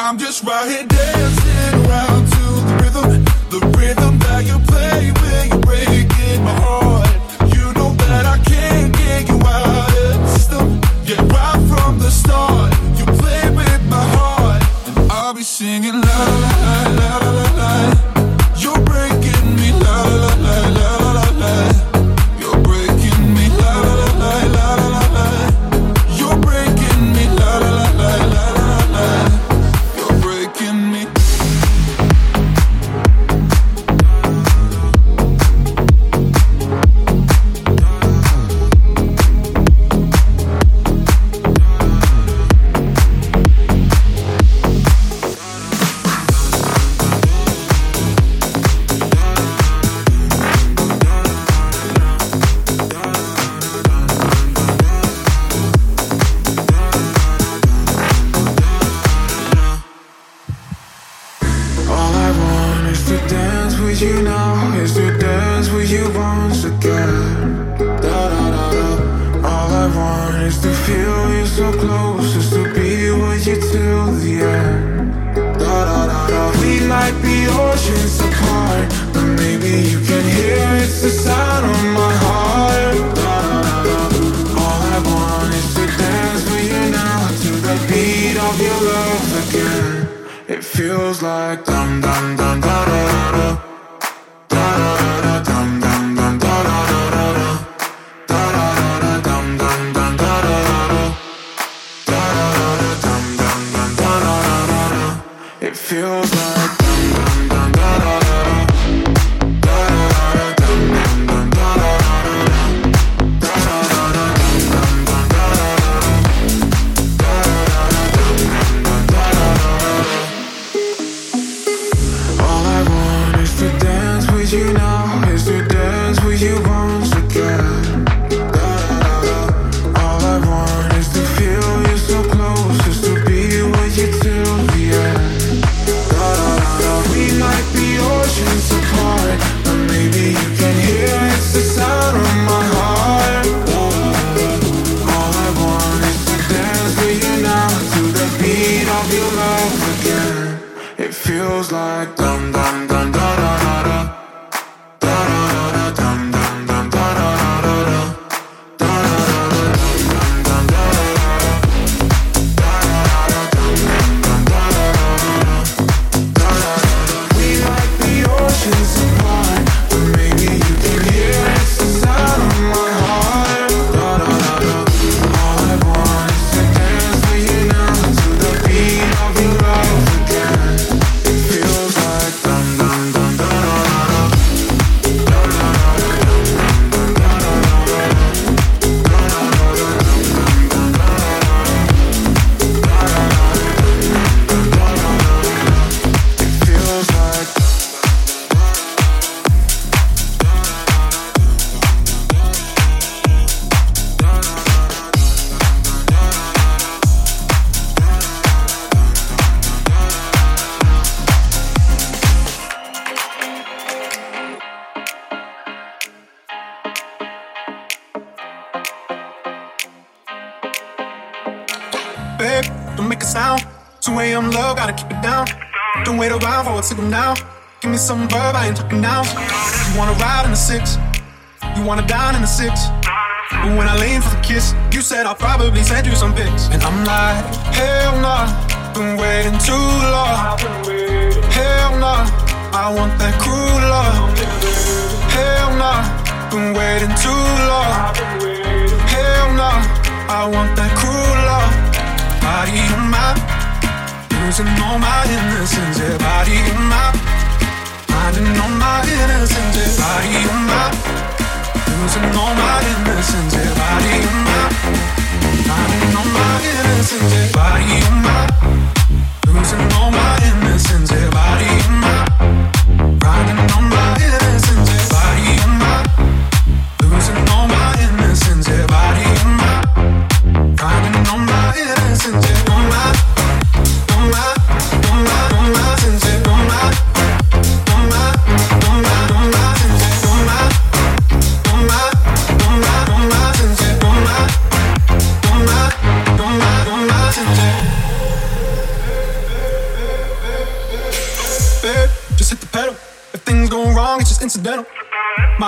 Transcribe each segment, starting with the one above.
I'm just right here dancing around to the rhythm, the rhythm that you play when you're breaking nah, been waiting too long. Hell nah, I want that cruel love. Hell nah, been waiting too long. Hell nah, I want that cruel love. Body in my, losing all my innocence. Yeah, body in my, finding all my innocence. Yeah, body in my losing all my innocence, yeah, body and mind. Finding my innocence, yeah, body my my innocence.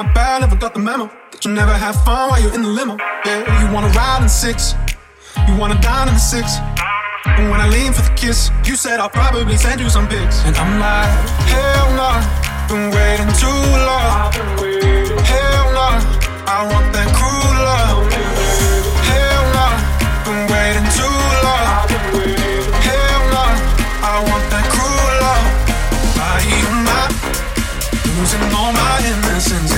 my bad, never got the memo. That you never have fun while you're in the limo. Yeah, you wanna ride in the six, you wanna dine in the six. And when I lean for the kiss, you said I'll probably send you some pics. And I'm like, hell no, nah, been waiting too long. Hell no, nah, I want that cruel love. Hell no, nah, been waiting too long. Hell no, I want that cruel love. I am not losing all my innocence.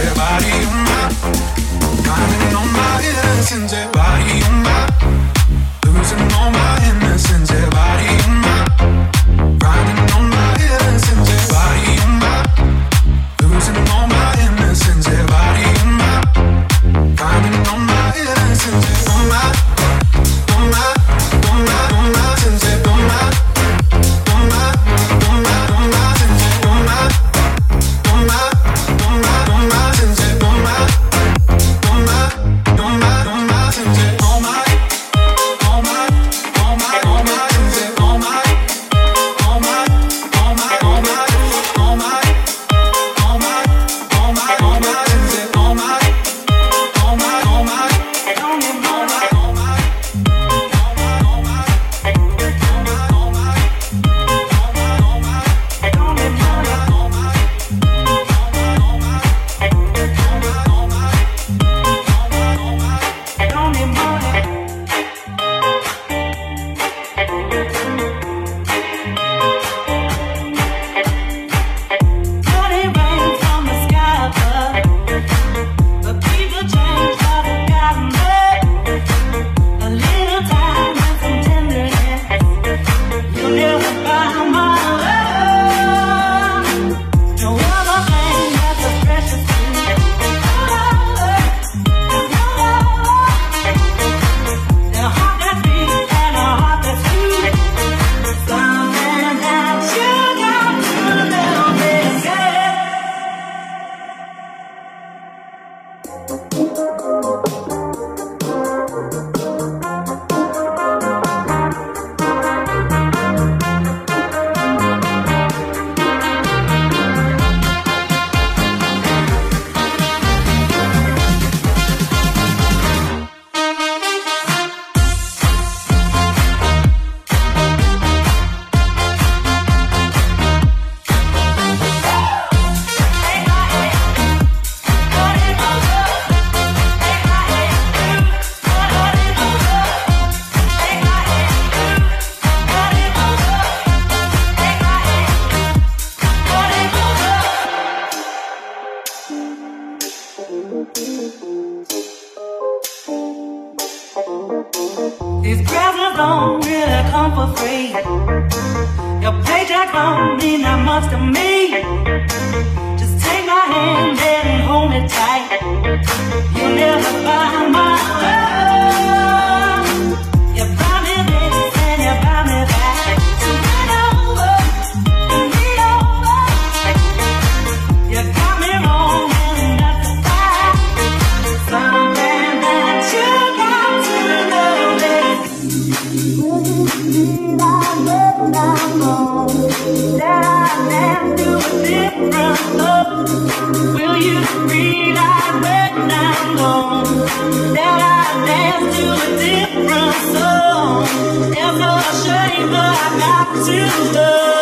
Take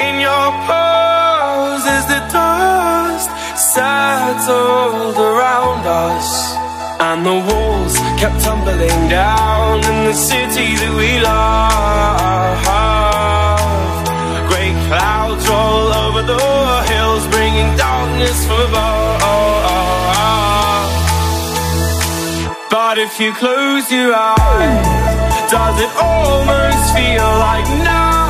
In your poses, the dust settled around us, and the walls kept tumbling down in the city that we love. Great clouds roll over the hills, bringing darkness from above. But if you close your eyes, does it almost feel like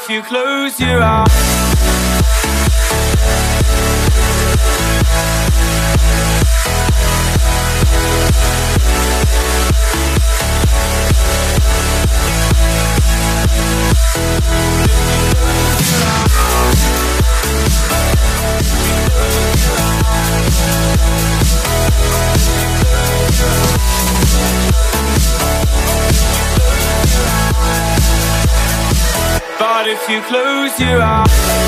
If you close your eyes. But if close your eyes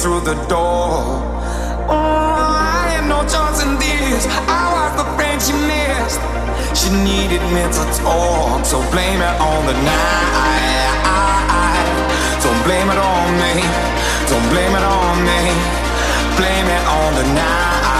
Through the door. Oh, I had no choice in this. I was the friend she missed. She needed me to talk, so blame it on the night. Don't blame it on me. Don't blame it on me. Blame it on the night.